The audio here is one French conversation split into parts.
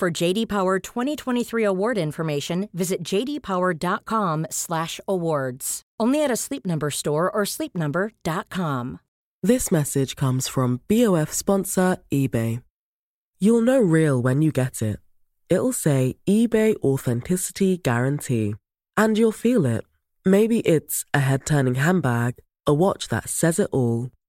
For JD Power 2023 award information, visit jdpower.com/awards. Only at a Sleep Number store or sleepnumber.com. This message comes from BOF sponsor eBay. You'll know real when you get it. It'll say eBay Authenticity Guarantee. And you'll feel it. Maybe it's a head turning handbag, a watch that says it all,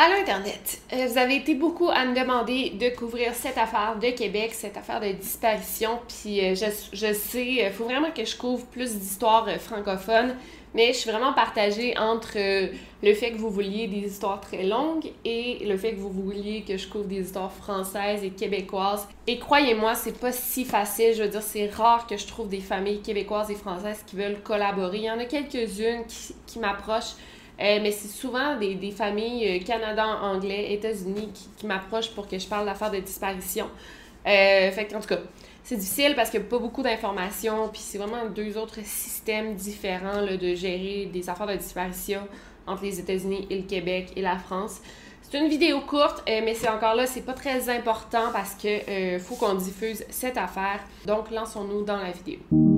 Allô Internet, Euh, vous avez été beaucoup à me demander de couvrir cette affaire de Québec, cette affaire de disparition, puis euh, je, sais, il faut vraiment que je couvre plus d'histoires euh, francophones, mais je suis vraiment partagée entre euh, le fait que vous vouliez des histoires très longues et le fait que vous vouliez que je couvre des histoires françaises et québécoises. Et croyez-moi, c'est pas si facile, je veux dire, c'est rare que je trouve des familles québécoises et françaises qui veulent collaborer. Il y en a quelques-unes qui m'approchent. Euh, mais c'est souvent des, des familles euh, Canada, anglais, États-Unis qui, m'approchent pour que je parle d'affaires de disparition. Euh, en tout cas, c'est difficile parce qu'il n'y a pas beaucoup d'informations, puis c'est vraiment deux autres systèmes différents là, de gérer des affaires de disparition entre les États-Unis et le Québec et la France. C'est une vidéo courte, mais c'est encore là, c'est pas très important parce que euh, faut qu'on diffuse cette affaire. Donc, lançons-nous dans la vidéo.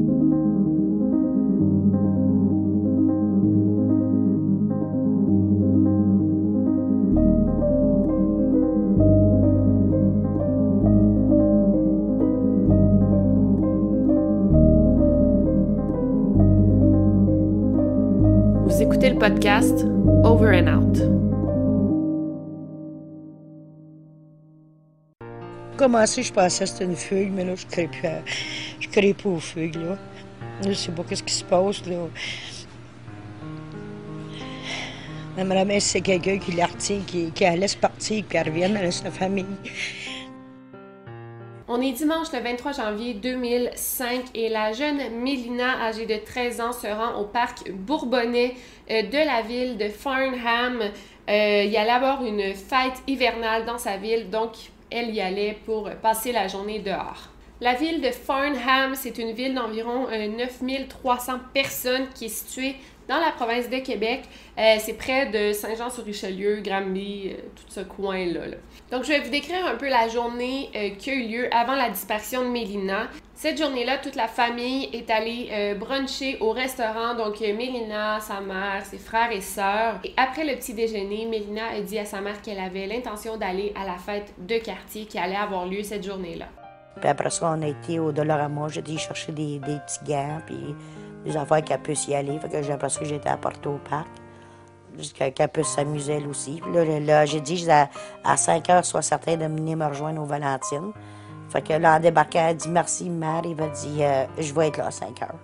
Podcast Over and Out. commencé, je pensais que c'était une fugue, mais je crée plus, je crée aux fugues, là. Je sais pas qu'est-ce qui se passe, là. Si c'est quelqu'un qui la retient, qui, qui la laisse partir, qu'elle revienne à sa famille. On est dimanche le 23 janvier 2005 et la jeune Mélina, âgée de 13 ans, se rend au parc Bourbonnais euh, de la ville de Farnham. Euh, il y allait avoir une fête hivernale dans sa ville, donc elle y allait pour passer la journée dehors. La ville de Farnham, c'est une ville d'environ euh, 9300 personnes qui est située dans la province de Québec. Euh, c'est près de Saint-Jean-sur-Richelieu, Granby, euh, tout ce coin-là. là. Donc, je vais vous décrire un peu la journée euh, qui a eu lieu avant la disparition de Mélina. Cette journée-là, toute la famille est allée bruncher au restaurant. Donc, Mélina, sa mère, ses frères et sœurs. Et après le petit déjeuner, Mélina a dit à sa mère qu'elle avait l'intention d'aller à la fête de quartier qui allait avoir lieu cette journée-là. Puis après ça, on a été au Dollarama. J'ai dit chercher des, des petits gants, puis des affaires qu'elle puisse y aller. Fait que j'ai- après ça, j'étais à Porto au parc. Qu'elle puisse s'amuser elle aussi. Là, là, j'ai dit à, à 5 heures, sois certain de venir me rejoindre aux Valentines. Fait que là, en débarquant, elle dit merci, mère. Il va dire euh, je vais être là à 5 heures.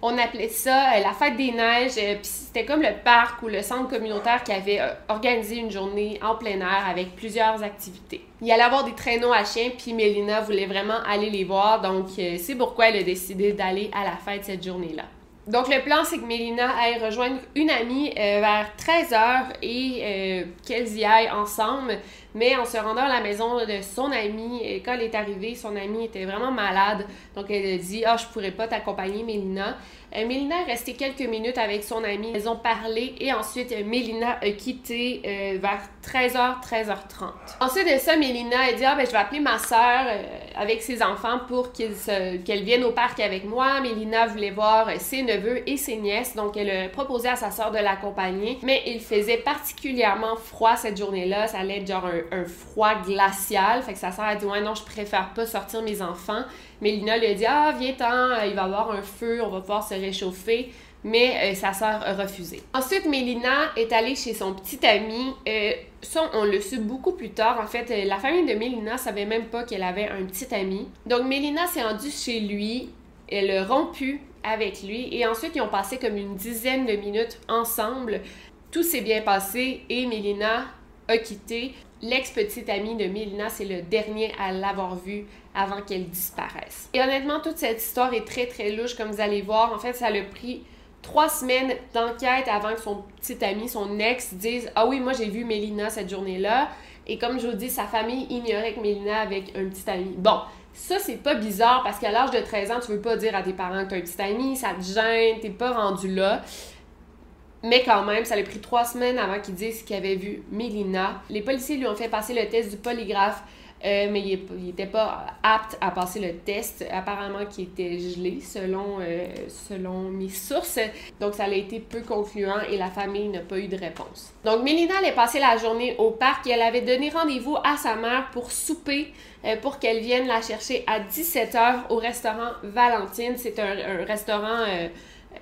On appelait ça euh, la fête des neiges, euh, puis c'était comme le parc ou le centre communautaire qui avait organisé une journée en plein air avec plusieurs activités. Il y allait avoir des traîneaux à chiens, puis Mélina voulait vraiment aller les voir, donc c'est pourquoi elle a décidé d'aller à la fête cette journée-là. Donc le plan, c'est que Mélina aille rejoindre une amie euh, vers 13h et euh, qu'elles y aillent ensemble. Mais en se rendant à la maison de son amie, quand elle est arrivée, son amie était vraiment malade. Donc elle a dit Ah, je pourrais pas t'accompagner, Mélina. Euh, Mélina est restée quelques minutes avec son amie. Elles ont parlé et ensuite euh, Mélina a quitté euh, vers 13h, 13h30. Ensuite de ça, Mélina a dit Ah, ben je vais appeler ma soeur avec ses enfants pour qu'elle vienne au parc avec moi. Mélina voulait voir euh, ses neveux et ses nièces. Donc elle a proposé à sa soeur de l'accompagner. Mais il faisait particulièrement froid cette journée-là. Ça allait être genre un un, froid glacial. Fait que sa sœur a dit Ouais, non, je préfère pas sortir mes enfants. Mélina lui a dit Ah, viens-t'en, il va y avoir un feu, on va pouvoir se réchauffer. Mais euh, sa sœur a refusé. Ensuite, Mélina est allée chez son petit ami. Euh, ça, on le su beaucoup plus tard. En fait, euh, la famille de Mélina savait même pas qu'elle avait un petit ami. Donc, Mélina s'est rendue chez lui. Elle a rompu avec lui. Et ensuite, ils ont passé comme une dizaine de minutes ensemble. Tout s'est bien passé et Mélina a quitté. L'ex-petite amie de Mélina, c'est le dernier à l'avoir vue avant qu'elle disparaisse. Et honnêtement, toute cette histoire est très très louche, comme vous allez voir. En fait, ça a pris trois semaines d'enquête avant que son petit ami, son ex, dise Ah oui, moi j'ai vu Mélina cette journée-là. Et comme je vous dis, sa famille ignorait que Mélina avait un petit ami. Bon, ça, c'est pas bizarre parce qu'à l'âge de 13 ans, tu veux pas dire à tes parents que t'as un petit ami, ça te gêne, t'es pas rendu là. Mais quand même, ça a pris trois semaines avant qu'il dise qu'il avait vu Mélina. Les policiers lui ont fait passer le test du polygraphe, euh, mais il n'était pas apte à passer le test. Apparemment qu'il était gelé, selon, euh, selon mes sources. Donc, ça a été peu concluant et la famille n'a pas eu de réponse. Donc, Mélina allait passer la journée au parc et elle avait donné rendez-vous à sa mère pour souper, euh, pour qu'elle vienne la chercher à 17h au restaurant Valentine. C'est un, restaurant...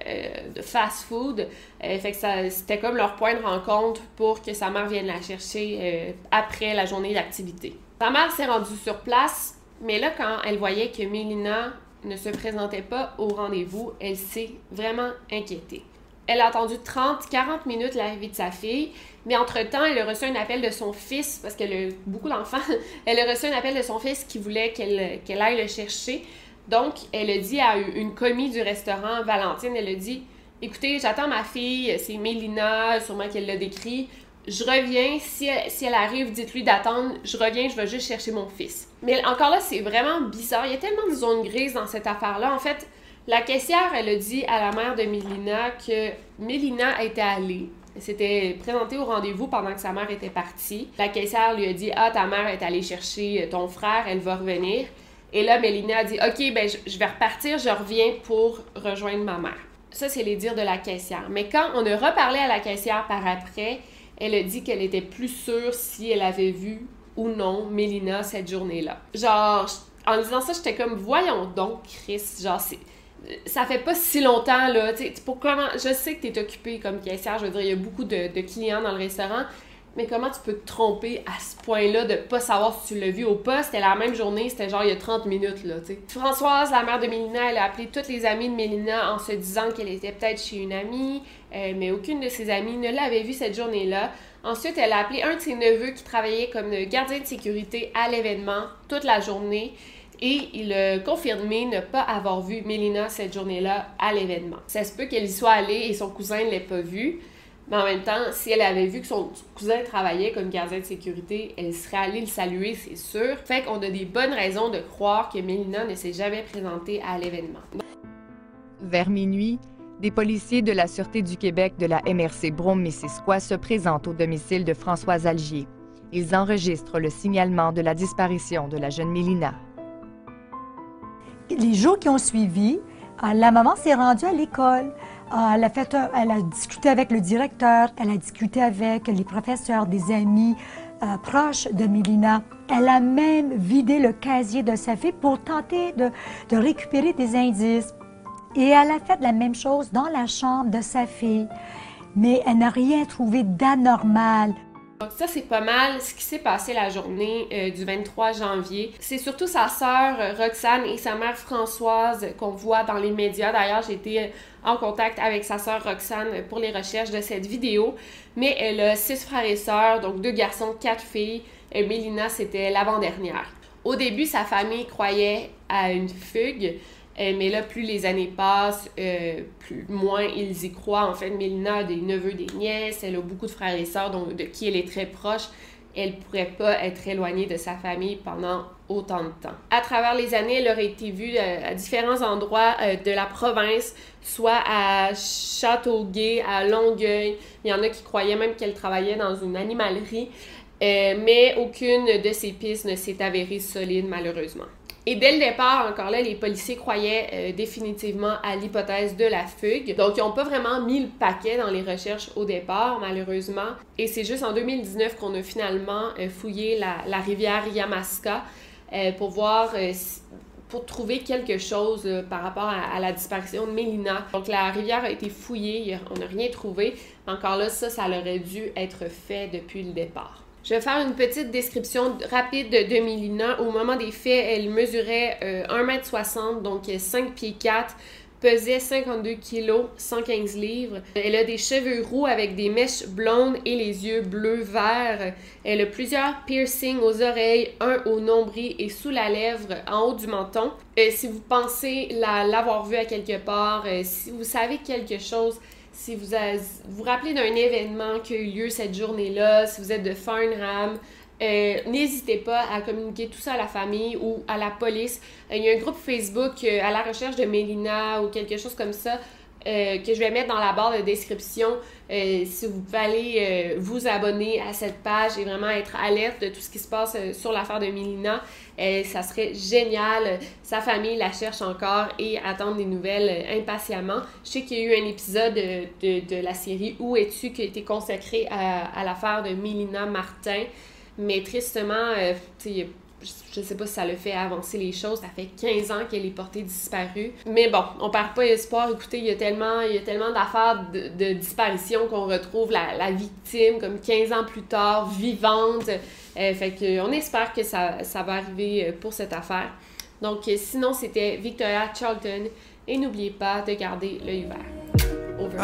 Euh, de fast-food. Euh, fait que c'était comme leur point de rencontre pour que sa mère vienne la chercher euh, après la journée d'activité. Sa mère s'est rendue sur place, mais là, quand elle voyait que Mélina ne se présentait pas au rendez-vous, elle s'est vraiment inquiétée. Elle a attendu 30-40 minutes l'arrivée de sa fille, mais entre-temps, elle a reçu un appel de son fils, parce qu'elle a beaucoup d'enfants, elle a reçu un appel de son fils qui voulait qu'elle aille le chercher. Donc, elle a dit à une commis du restaurant, Valentine, elle a dit Écoutez, j'attends ma fille, c'est Mélina, sûrement qu'elle l'a décrit. Je reviens, si elle, arrive, dites-lui d'attendre, je reviens, je vais juste chercher mon fils. Mais encore là, c'est vraiment bizarre. Il y a tellement de zones grises dans cette affaire-là. En fait, la caissière, elle a dit à la mère de Mélina que Mélina était allée. Elle s'était présentée au rendez-vous pendant que sa mère était partie. La caissière lui a dit Ah, ta mère est allée chercher ton frère, elle va revenir. Et là, Mélina a dit Ok, ben, je, vais repartir, je reviens pour rejoindre ma mère. Ça, c'est les dires de la caissière. Mais quand on a reparlé à la caissière par après, elle a dit qu'elle était plus sûre si elle avait vu ou non Mélina cette journée-là. Genre, en disant ça, j'étais comme Voyons donc, Chris, genre, c'est ça fait pas si longtemps, là. Pour comment, je sais que tu es occupé comme caissière, je veux dire, il y a beaucoup de, clients dans le restaurant, mais comment tu peux te tromper à ce point-là de pas savoir si tu l'as vu ou pas? C'était la même journée, c'était genre il y a 30 minutes, là, tu. Françoise, la mère de Mélina, elle a appelé toutes les amies de Mélina en se disant qu'elle était peut-être chez une amie, euh, mais aucune de ses amies ne l'avait vue cette journée-là. Ensuite, elle a appelé un de ses neveux qui travaillait comme gardien de sécurité à l'événement toute la journée et il a confirmé ne pas avoir vu Mélina cette journée-là à l'événement. Ça se peut qu'elle y soit allée et son cousin ne l'ait pas vue. Mais en même temps, si elle avait vu que son cousin travaillait comme gardien de sécurité, elle serait allée le saluer, c'est sûr. Fait qu'on a des bonnes raisons de croire que Mélina ne s'est jamais présentée à l'événement. Vers minuit, des policiers de la Sûreté du Québec de la MRC Brome-Missisquoi se présentent au domicile de Françoise Algier. Ils enregistrent le signalement de la disparition de la jeune Mélina. Les jours qui ont suivi, euh, la maman s'est rendue à l'école. Ah, elle a, discuté avec le directeur, elle a discuté avec les professeurs, des amis euh, proches de Mélina. Elle a même vidé le casier de sa fille pour tenter de récupérer des indices. Et elle a fait la même chose dans la chambre de sa fille. Mais elle n'a rien trouvé d'anormal. Donc ça, c'est pas mal ce qui s'est passé la journée euh, du 23 janvier. C'est surtout sa sœur euh, Roxane et sa mère Françoise qu'on voit dans les médias. D'ailleurs, j'ai été euh, en contact avec sa sœur Roxane pour les recherches de cette vidéo. Mais elle a six frères et sœurs, donc deux garçons, quatre filles. Et Mélina, c'était l'avant-dernière. Au début, sa famille croyait à une fugue. Euh, mais là, plus les années passent, euh, plus moins ils y croient. En fait, Mélina a des neveux, des nièces, elle a beaucoup de frères et sœurs donc, de qui elle est très proche. Elle pourrait pas être éloignée de sa famille pendant autant de temps. À travers les années, elle aurait été vue euh, à différents endroits de la province, soit à Châteauguay, à Longueuil. Il y en a qui croyaient même qu'elle travaillait dans une animalerie. mais aucune de ces pistes ne s'est avérée solide, malheureusement. Et dès le départ, encore là, les policiers croyaient euh, définitivement à l'hypothèse de la fugue. Donc, ils n'ont pas vraiment mis le paquet dans les recherches au départ, malheureusement. Et c'est juste en 2019 qu'on a finalement euh, fouillé la, rivière Yamaska euh, pour voir pour trouver quelque chose par rapport à, à, la disparition de Mélina. Donc la rivière a été fouillée, on n'a rien trouvé. Encore là, ça, ça aurait dû être fait depuis le départ. Je vais faire une petite description rapide de Mélina. Au moment des faits, elle mesurait 1m60, euh, donc 5 pieds 4, pesait 52 kg, 115 livres. Elle a des cheveux roux avec des mèches blondes et les yeux bleu-vert. Elle a plusieurs piercings aux oreilles, un au nombril et sous la lèvre en haut du menton. Euh, si vous pensez l'avoir vue à quelque part, euh, si vous savez quelque chose, si vous vous, rappelez d'un événement qui a eu lieu cette journée-là, si vous êtes de Farnham, euh, n'hésitez pas à communiquer tout ça à la famille ou à la police. Euh, il y a un groupe Facebook euh, à la recherche de Mélina ou quelque chose comme ça. Que je vais mettre dans la barre de description. si vous pouvez aller vous abonner à cette page et vraiment être alerte de tout ce qui se passe sur l'affaire de Mélina, ça serait génial. Sa famille la cherche encore et attend des nouvelles impatiemment. Je sais qu'il y a eu un épisode de, de, la série Où es-tu qui a été consacré à, à l'affaire de Mélina Martin. Mais tristement, euh, je sais pas si ça le fait avancer les choses. Ça fait 15 ans qu'elle est portée disparue. Mais bon, on perd pas espoir. Écoutez, il y a tellement, tellement d'affaires de, disparition qu'on retrouve la, victime comme 15 ans plus tard, vivante. Euh, fait que on espère que ça, ça va arriver euh, pour cette affaire. Donc, sinon, c'était Victoria Charlton. Et n'oubliez pas de garder l'œil vert. Over.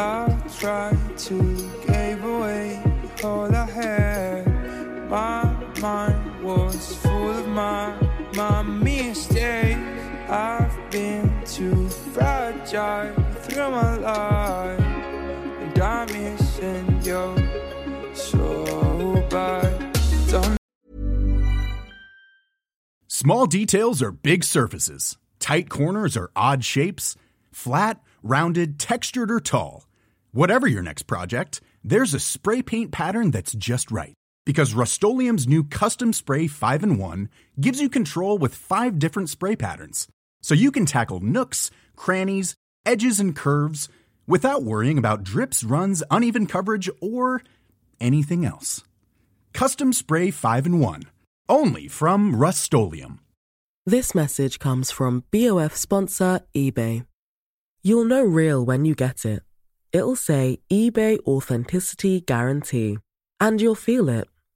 My mind was my, my mistakes. I've been too fragile through my life. And I'm missing you so bad. Don't Small details are big surfaces. Tight corners are odd shapes. Flat, rounded, textured, or tall. Whatever your next project, there's a spray paint pattern that's just right because Rust new Custom Spray 5 and 1 gives you control with five different spray patterns. So you can tackle nooks, crannies, edges, and curves without worrying about drips, runs, uneven coverage, or anything else. Custom Spray 5 and 1. Only from Rust This message comes from BOF sponsor eBay. You'll know real when you get it. It'll say eBay Authenticity Guarantee. And you'll feel it.